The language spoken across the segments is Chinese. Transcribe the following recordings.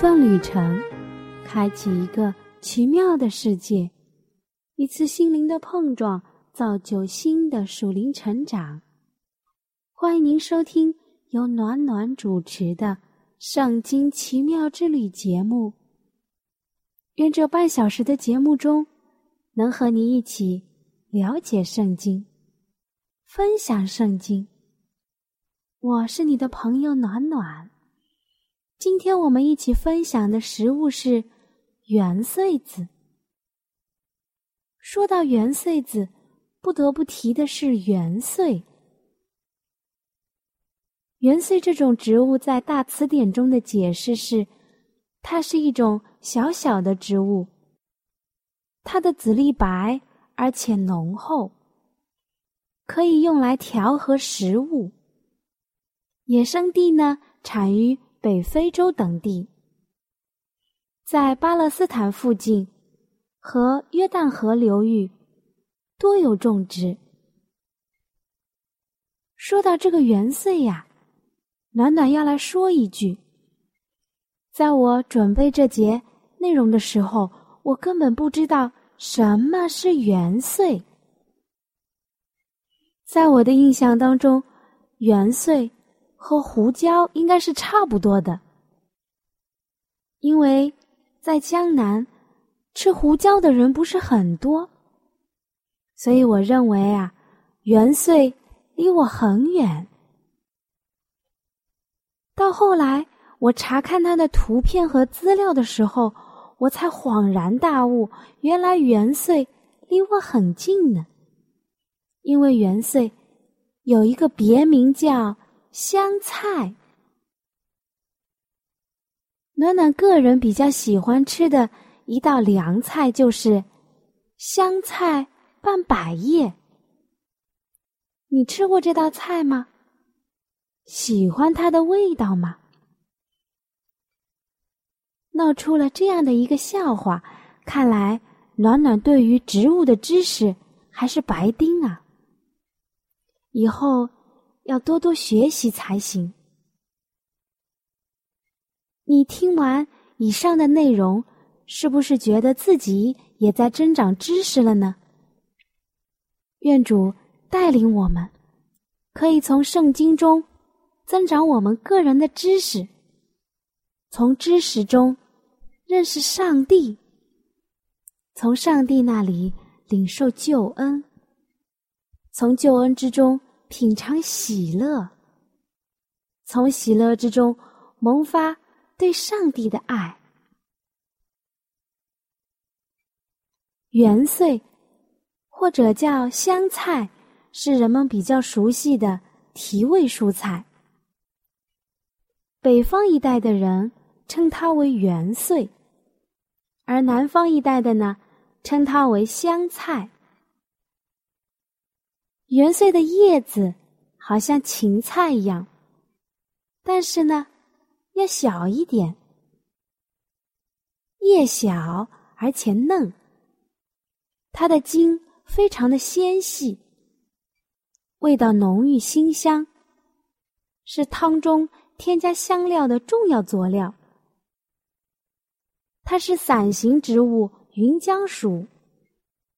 段旅程，开启一个奇妙的世界；一次心灵的碰撞，造就新的属灵成长。欢迎您收听由暖暖主持的《圣经奇妙之旅》节目。愿这半小时的节目中，能和你一起了解圣经，分享圣经。我是你的朋友暖暖。今天我们一起分享的食物是元穗子。说到元穗子，不得不提的是元穗。元穗这种植物在大词典中的解释是，它是一种小小的植物，它的籽粒白而且浓厚，可以用来调和食物。野生地呢，产于。北非洲等地，在巴勒斯坦附近和约旦河流域多有种植。说到这个元岁呀，暖暖要来说一句：在我准备这节内容的时候，我根本不知道什么是元岁。在我的印象当中，元岁。和胡椒应该是差不多的，因为在江南吃胡椒的人不是很多，所以我认为啊，元岁离我很远。到后来我查看他的图片和资料的时候，我才恍然大悟，原来元岁离我很近呢，因为元岁有一个别名叫。香菜，暖暖个人比较喜欢吃的一道凉菜就是香菜拌百叶。你吃过这道菜吗？喜欢它的味道吗？闹出了这样的一个笑话，看来暖暖对于植物的知识还是白丁啊！以后。要多多学习才行。你听完以上的内容，是不是觉得自己也在增长知识了呢？愿主带领我们，可以从圣经中增长我们个人的知识，从知识中认识上帝，从上帝那里领受救恩，从救恩之中。品尝喜乐，从喜乐之中萌发对上帝的爱。元穗，或者叫香菜，是人们比较熟悉的提味蔬菜。北方一带的人称它为元穗，而南方一带的呢，称它为香菜。元穗的叶子好像芹菜一样，但是呢，要小一点。叶小而且嫩，它的茎非常的纤细，味道浓郁馨香，是汤中添加香料的重要佐料。它是伞形植物芸姜属，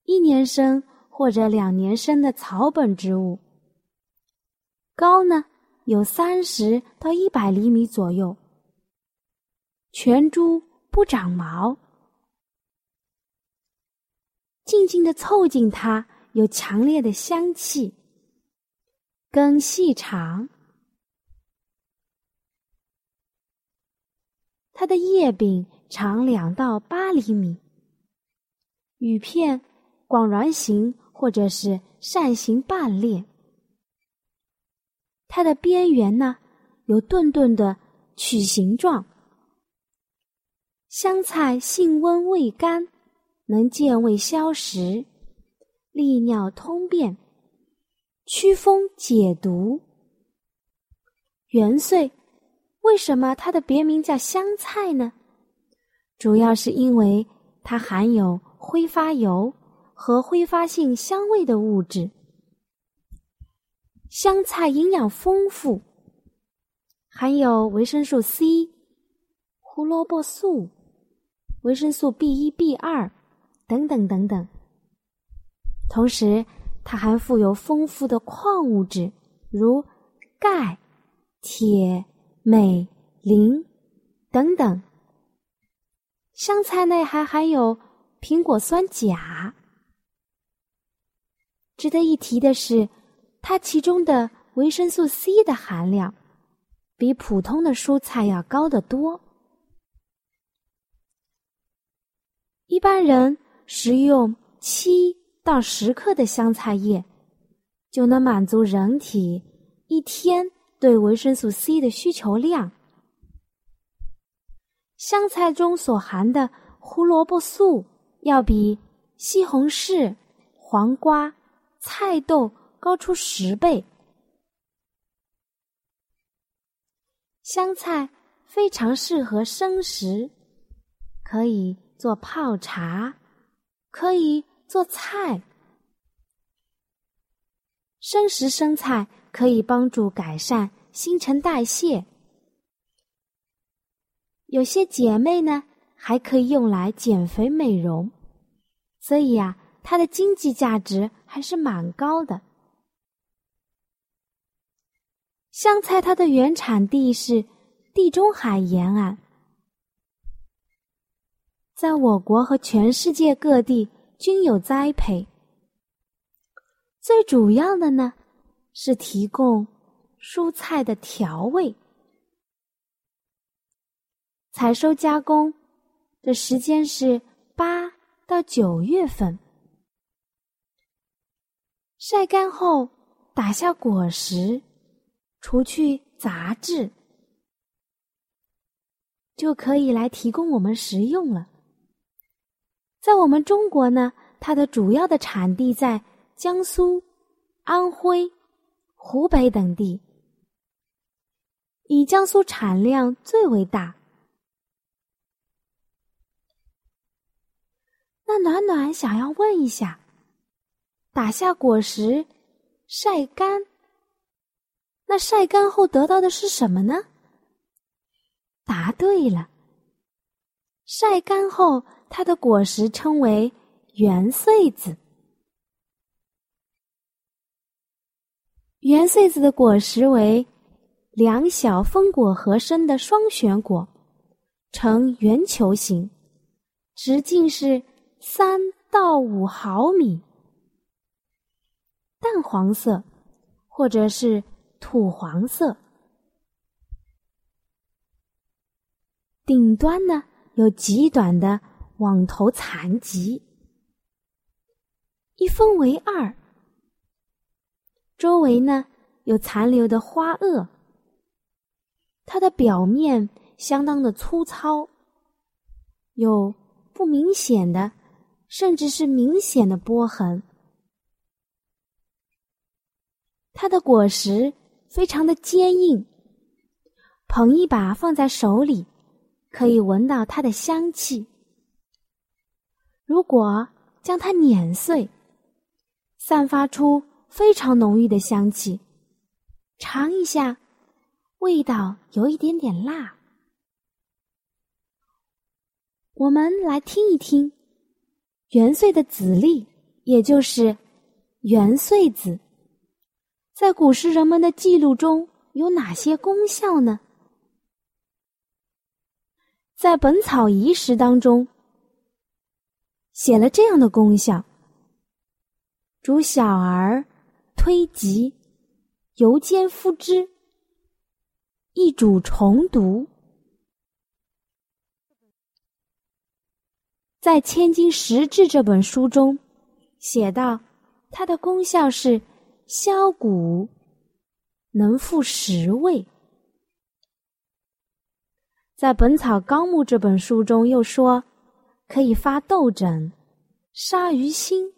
一年生。或者两年生的草本植物，高呢有三十到一百厘米左右，全株不长毛，静静的凑近它，有强烈的香气，根细长，它的叶柄长两到八厘米，羽片广圆形。或者是扇形半裂，它的边缘呢有钝钝的曲形状。香菜性温味甘，能健胃消食、利尿通便、祛风解毒。元岁，为什么它的别名叫香菜呢？主要是因为它含有挥发油和挥发性香味的物质。香菜营养丰富，含有维生素 C、胡萝卜素、维生素 B 一、B 二等等等等。同时，它还富有丰富的矿物质，如钙、铁、镁、磷等等。香菜内还含有苹果酸钾。值得一提的是。它其中的维生素 C 的含量比普通的蔬菜要高得多。一般人食用七到十克的香菜叶，就能满足人体一天对维生素 C 的需求量。香菜中所含的胡萝卜素要比西红柿、黄瓜、菜豆。高出十倍。香菜非常适合生食，可以做泡茶，可以做菜。生食生菜可以帮助改善新陈代谢，有些姐妹呢还可以用来减肥美容，所以呀，它的经济价值还是蛮高的。香菜它的原产地是地中海沿岸，在我国和全世界各地均有栽培。最主要的呢是提供蔬菜的调味，采收加工的时间是八到九月份，晒干后打下果实。除去杂质，就可以来提供我们食用了。在我们中国呢，它的主要的产地在江苏、安徽、湖北等地，以江苏产量最为大。那暖暖想要问一下：打下果实，晒干。那晒干后得到的是什么呢？答对了，晒干后它的果实称为圆穗子。圆穗子的果实为两小分果合生的双旋果，呈圆球形，直径是三到五毫米，淡黄色，或者是。土黄色，顶端呢有极短的网头残棘，一分为二。周围呢有残留的花萼，它的表面相当的粗糙，有不明显的，甚至是明显的波痕。它的果实。非常的坚硬，捧一把放在手里，可以闻到它的香气。如果将它碾碎，散发出非常浓郁的香气。尝一下，味道有一点点辣。我们来听一听，元岁的籽粒，也就是元穗子。在古时人们的记录中有哪些功效呢？在《本草遗识》当中写了这样的功效：主小儿推疾，油煎敷之，易主虫毒。在《千金石志》这本书中写到，它的功效是。消骨，能复十味。在《本草纲目》这本书中又说，可以发痘疹、杀鱼腥。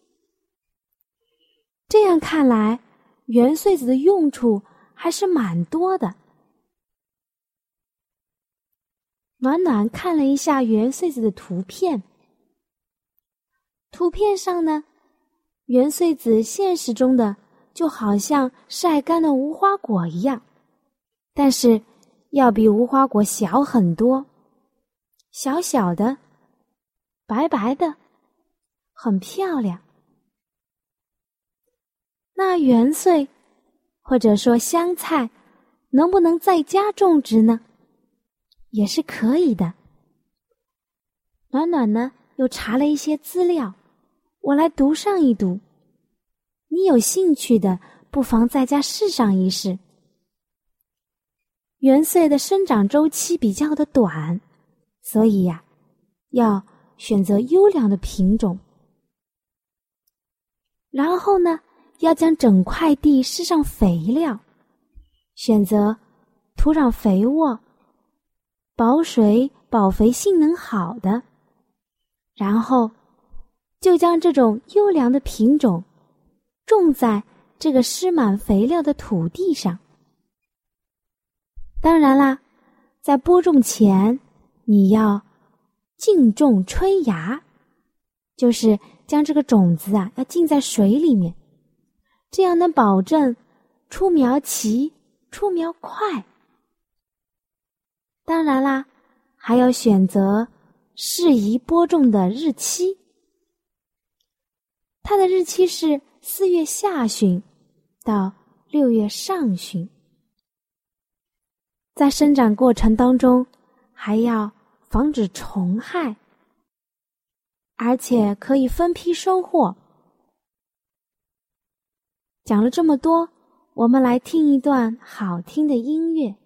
这样看来，元穗子的用处还是蛮多的。暖暖看了一下元穗子的图片，图片上呢，元穗子现实中的就好像晒干的无花果一样，但是要比无花果小很多，小小的，白白的，很漂亮。那元穗，或者说香菜，能不能在家种植呢？也是可以的。暖暖呢又查了一些资料，我来读上一读。你有兴趣的，不妨在家试上一试。元穗的生长周期比较的短，所以呀，要选择优良的品种。然后呢？要将整块地施上肥料，选择土壤肥沃、保水保肥性能好的，然后就将这种优良的品种种在这个施满肥料的土地上。当然啦，在播种前，你要浸种春芽，就是将这个种子啊要浸在水里面。这样能保证出苗齐、出苗快。当然啦，还要选择适宜播种的日期。它的日期是四月下旬到六月上旬。在生长过程当中，还要防止虫害，而且可以分批收获。讲了这么多，我们来听一段好听的音乐。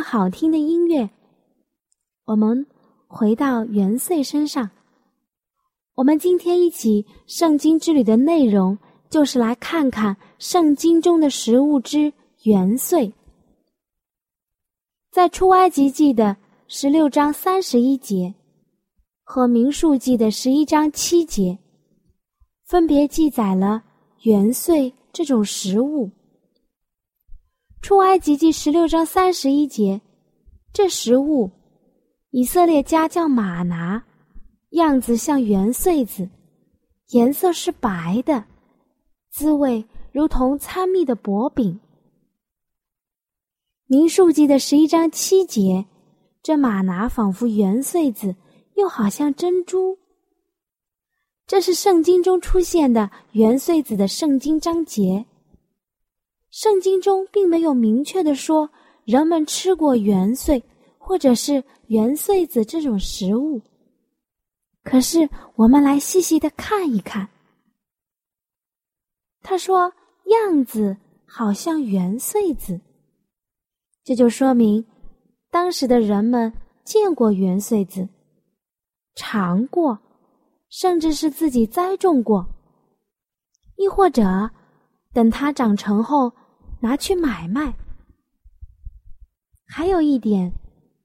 好听的音乐，我们回到元岁身上。我们今天一起圣经之旅的内容，就是来看看圣经中的食物之元岁。在出埃及记的十六章三十一节和民数记的十一章七节，分别记载了元岁这种食物。出埃及记十六章三十一节，这食物，以色列家叫玛拿，样子像圆穗子，颜色是白的，滋味如同参蜜的薄饼。民数记的十一章七节，这玛拿仿佛圆穗子，又好像珍珠。这是圣经中出现的圆穗子的圣经章节。圣经中并没有明确的说人们吃过元穗或者是元穗子这种食物。可是我们来细细的看一看，他说样子好像元穗子，这就说明当时的人们见过元穗子，尝过，甚至是自己栽种过，亦或者等它长成后拿去买卖。还有一点，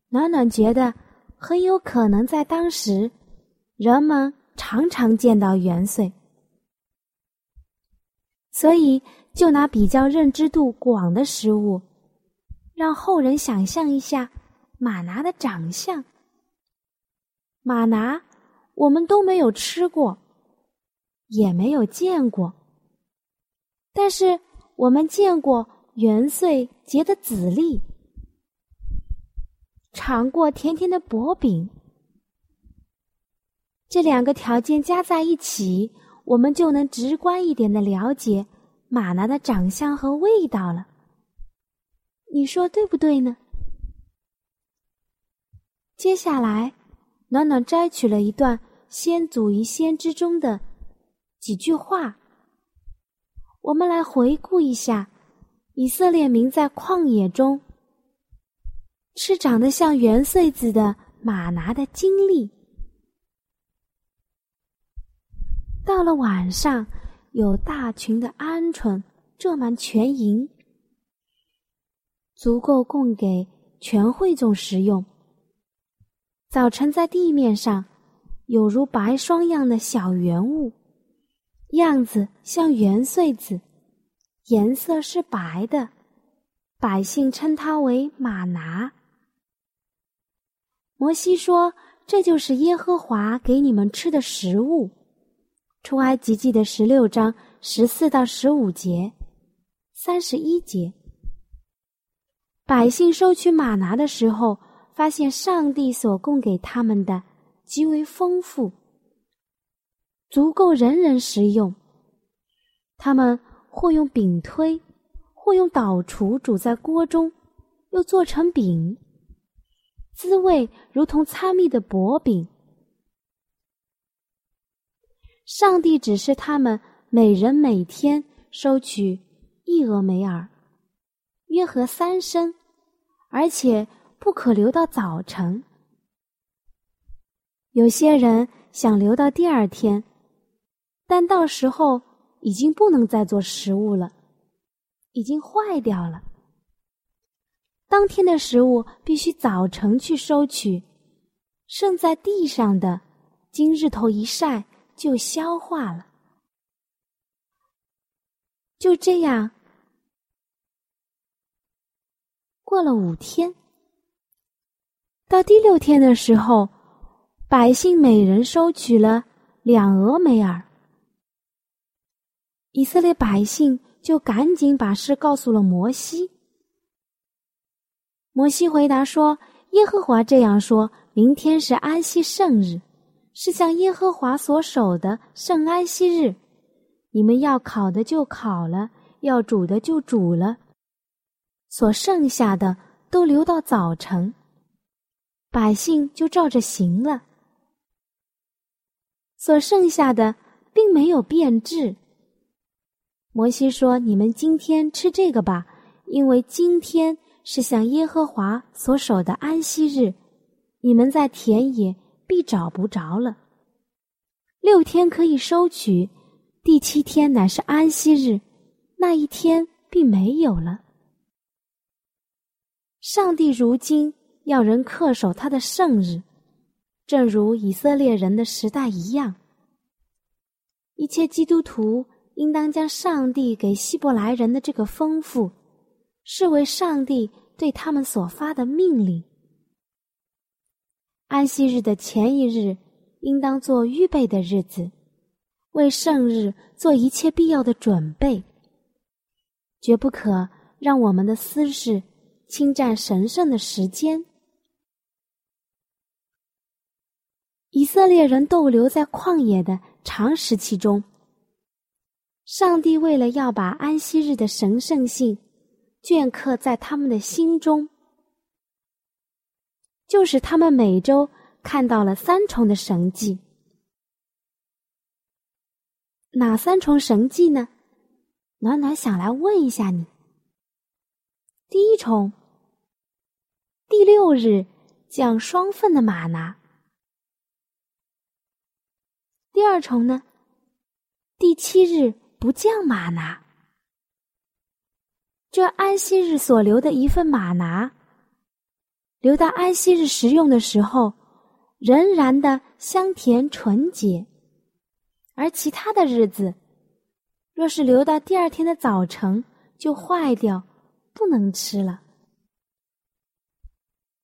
暖暖觉得很有可能在当时，人们常常见到元岁，所以就拿比较认知度广的食物，让后人想象一下马拿的长相。马拿。我们都没有吃过，也没有见过。但是我们见过元岁结的籽粒，尝过甜甜的薄饼。这两个条件加在一起，我们就能直观一点的了解马拿的长相和味道了。你说对不对呢？接下来，暖暖摘取了一段。先祖与先知中的几句话，我们来回顾一下以色列民在旷野中吃长得像圆穗子的马拿的经历。到了晚上，有大群的鹌鹑遮满全营，足够供给全会众食用。早晨在地面上。有如白霜样的小圆物，样子像圆穗子，颜色是白的。百姓称它为马拿。摩西说：“这就是耶和华给你们吃的食物。”出埃及记的十六章十四到十五节，三十一节。百姓收取马拿的时候，发现上帝所供给他们的。极为丰富，足够人人食用。他们或用饼推，或用捣厨煮在锅中，又做成饼，滋味如同参蜜的薄饼。上帝只是他们每人每天收取一俄梅尔，约合三升，而且不可留到早晨。有些人想留到第二天，但到时候已经不能再做食物了，已经坏掉了。当天的食物必须早晨去收取，剩在地上的，经日头一晒就消化了。就这样，过了五天，到第六天的时候。百姓每人收取了两俄梅尔，以色列百姓就赶紧把事告诉了摩西。摩西回答说：“耶和华这样说：明天是安息圣日，是向耶和华所守的圣安息日。你们要烤的就烤了，要煮的就煮了，所剩下的都留到早晨。百姓就照着行了。”所剩下的并没有变质。摩西说：“你们今天吃这个吧，因为今天是向耶和华所守的安息日，你们在田野必找不着了。六天可以收取，第七天乃是安息日，那一天并没有了。上帝如今要人恪守他的圣日。”正如以色列人的时代一样，一切基督徒应当将上帝给希伯来人的这个丰富，视为上帝对他们所发的命令。安息日的前一日，应当做预备的日子，为圣日做一切必要的准备，绝不可让我们的私事侵占神圣的时间。以色列人逗留在旷野的长时期中，上帝为了要把安息日的神圣性镌刻在他们的心中，就是他们每周看到了三重的神迹。哪三重神迹呢？暖暖想来问一下你。第一重，第六日降双份的玛拿。第二重呢，第七日不降马拿。这安息日所留的一份马拿，留到安息日食用的时候，仍然的香甜纯洁；而其他的日子，若是留到第二天的早晨，就坏掉，不能吃了。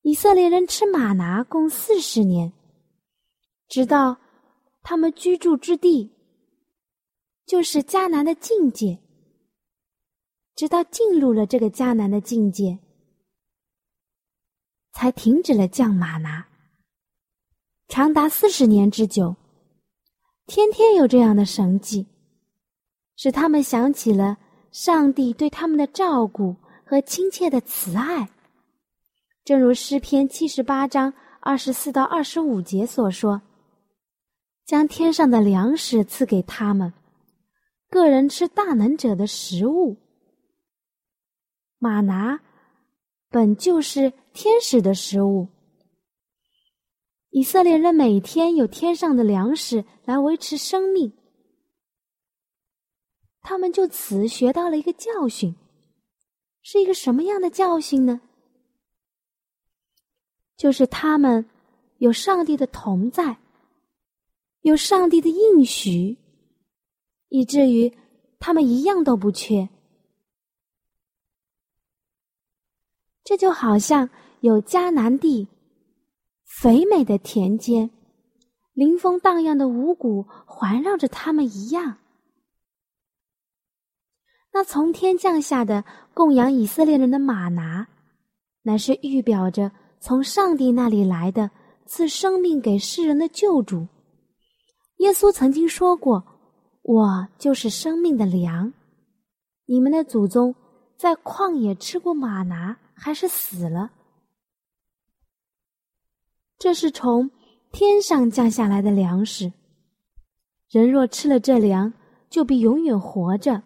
以色列人吃马拿共四十年，直到他们居住之地，就是迦南的境界。直到进入了这个迦南的境界，才停止了降马拿。长达四十年之久，天天有这样的神迹，使他们想起了上帝对他们的照顾和亲切的慈爱。正如诗篇七十八章二十四到二十五节所说：“将天上的粮食赐给他们，个人吃大能者的食物。”马拿本就是天使的食物，以色列人每天有天上的粮食来维持生命，他们就此学到了一个教训，是一个什么样的教训呢？就是他们有上帝的同在，有上帝的应许，以至于他们一样都不缺。这就好像有迦南地肥美的田间，临风荡漾的五谷环绕着他们一样。那从天降下的供养以色列人的马拿，乃是预表着从上帝那里来的赐生命给世人的救主。耶稣曾经说过：“我就是生命的粮。”你们的祖宗在旷野吃过马拿。还是死了。这是从天上降下来的粮食。人若吃了这粮，就必永远活着。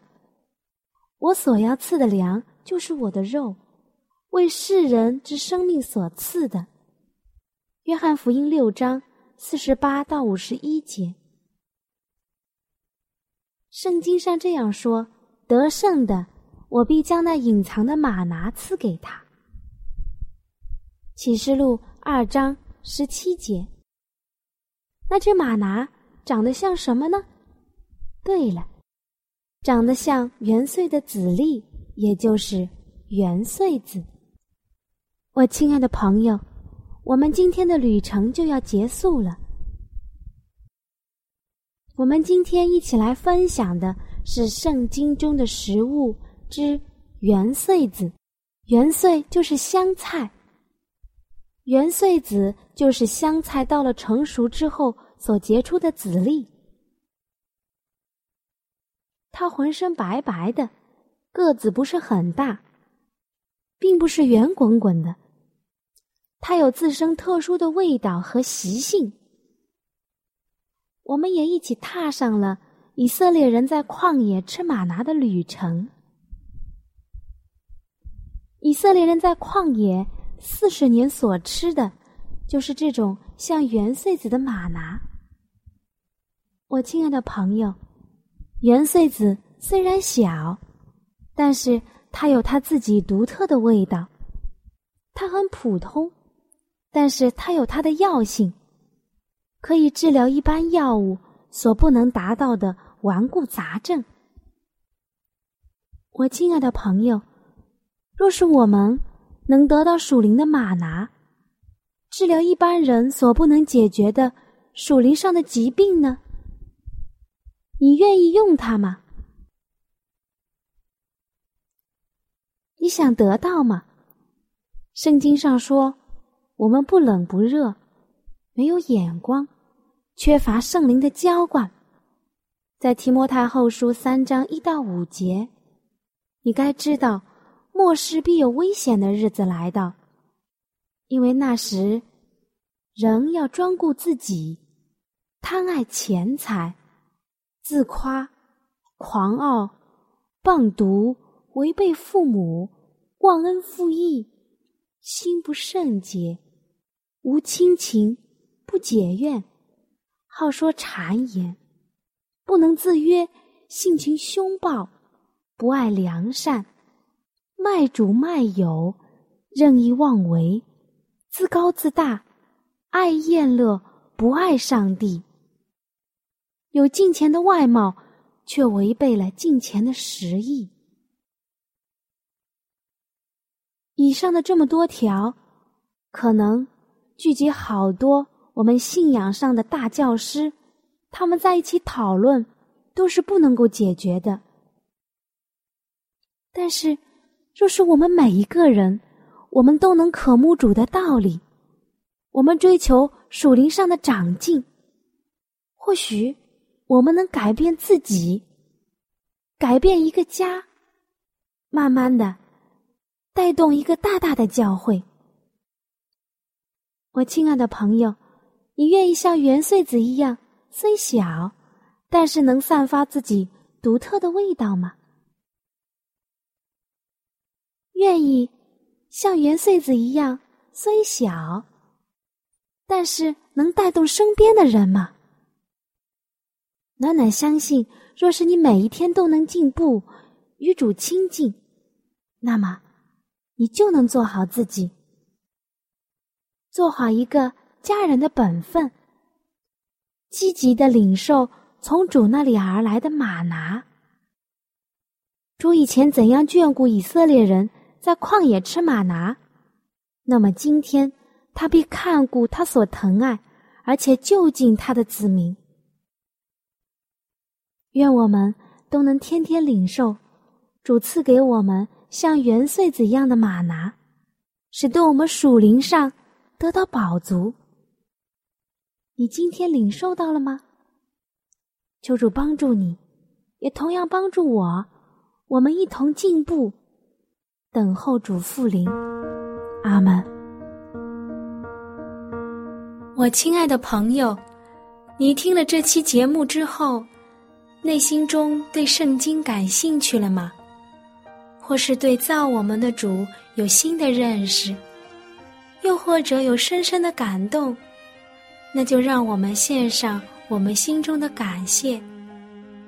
我所要赐的粮，就是我的肉，为世人之生命所赐的。约翰福音六章四十八到五十一节。圣经上这样说：得胜的。我必将那隐藏的马拿赐给他。启示录二章十七节。那只马拿长得像什么呢？对了，长得像元岁的籽粒，也就是元岁子。我亲爱的朋友，我们今天的旅程就要结束了。我们今天一起来分享的是圣经中的食物。之元穗子，元穗就是香菜。元穗子就是香菜到了成熟之后所结出的籽粒。它浑身白白的，个子不是很大，并不是圆滚滚的。它有自身特殊的味道和习性。我们也一起踏上了以色列人在旷野吃玛拿的旅程。以色列人在旷野四十年所吃的，就是这种像圆穗子的玛拿。我亲爱的朋友，圆穗子虽然小，但是它有它自己独特的味道。它很普通，但是它有它的药性，可以治疗一般药物所不能达到的顽固杂症。我亲爱的朋友。若是我们能得到属灵的马拿，治疗一般人所不能解决的属灵上的疾病呢？你愿意用它吗？你想得到吗？圣经上说，我们不冷不热，没有眼光，缺乏圣灵的浇灌。在提摩太后书三章一到五节，你该知道。末世必有危险的日子来到，因为那时人要专顾自己，贪爱钱财，自夸，狂傲，棒毒，违背父母，忘恩负义，心不圣洁，无亲情，不解怨，好说谗言，不能自约，性情凶暴，不爱良善，卖主卖友，任意妄为，自高自大，爱厌乐，不爱上帝。有敬虔的外貌，却违背了敬虔的实意。以上的这么多条，可能聚集好多我们信仰上的大教师，他们在一起讨论，都是不能够解决的。但是，若是我们每一个人，我们都能渴慕主的道理，我们追求属灵上的长进，或许我们能改变自己，改变一个家，慢慢的。带动一个大大的教会，我亲爱的朋友，你愿意像元穗子一样，虽小，但是能散发自己独特的味道吗？愿意像元穗子一样，虽小，但是能带动身边的人吗？暖暖相信，若是你每一天都能进步，与主亲近，那么。你就能做好自己，做好一个家人的本分，积极的领受从主那里而来的马拿。主以前怎样眷顾以色列人在旷野吃马拿，那么今天他必看顾他所疼爱而且就近他的子民。愿我们都能天天领受主赐给我们。像元穗子一样的马拿，使得我们属灵上得到饱足。你今天领受到了吗？求主帮助你，也同样帮助我，我们一同进步，等候主复临。阿门。我亲爱的朋友，你听了这期节目之后，内心中对圣经感兴趣了吗？或是对造我们的主有新的认识，又或者有深深的感动，那就让我们献上我们心中的感谢，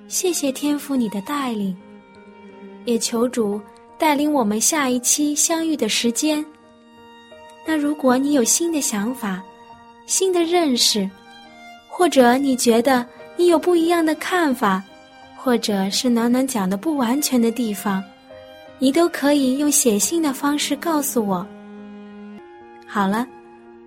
谢谢天父你的带领，也求主带领我们下一期相遇的时间。那如果你有新的想法、新的认识，或者你觉得你有不一样的看法，或者是暖暖讲的不完全的地方。你都可以用写信的方式告诉我。好了，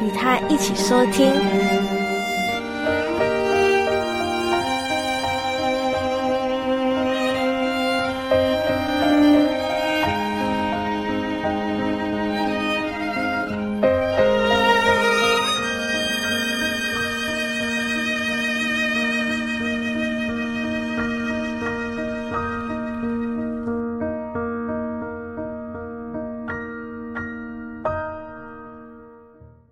与他一起收听。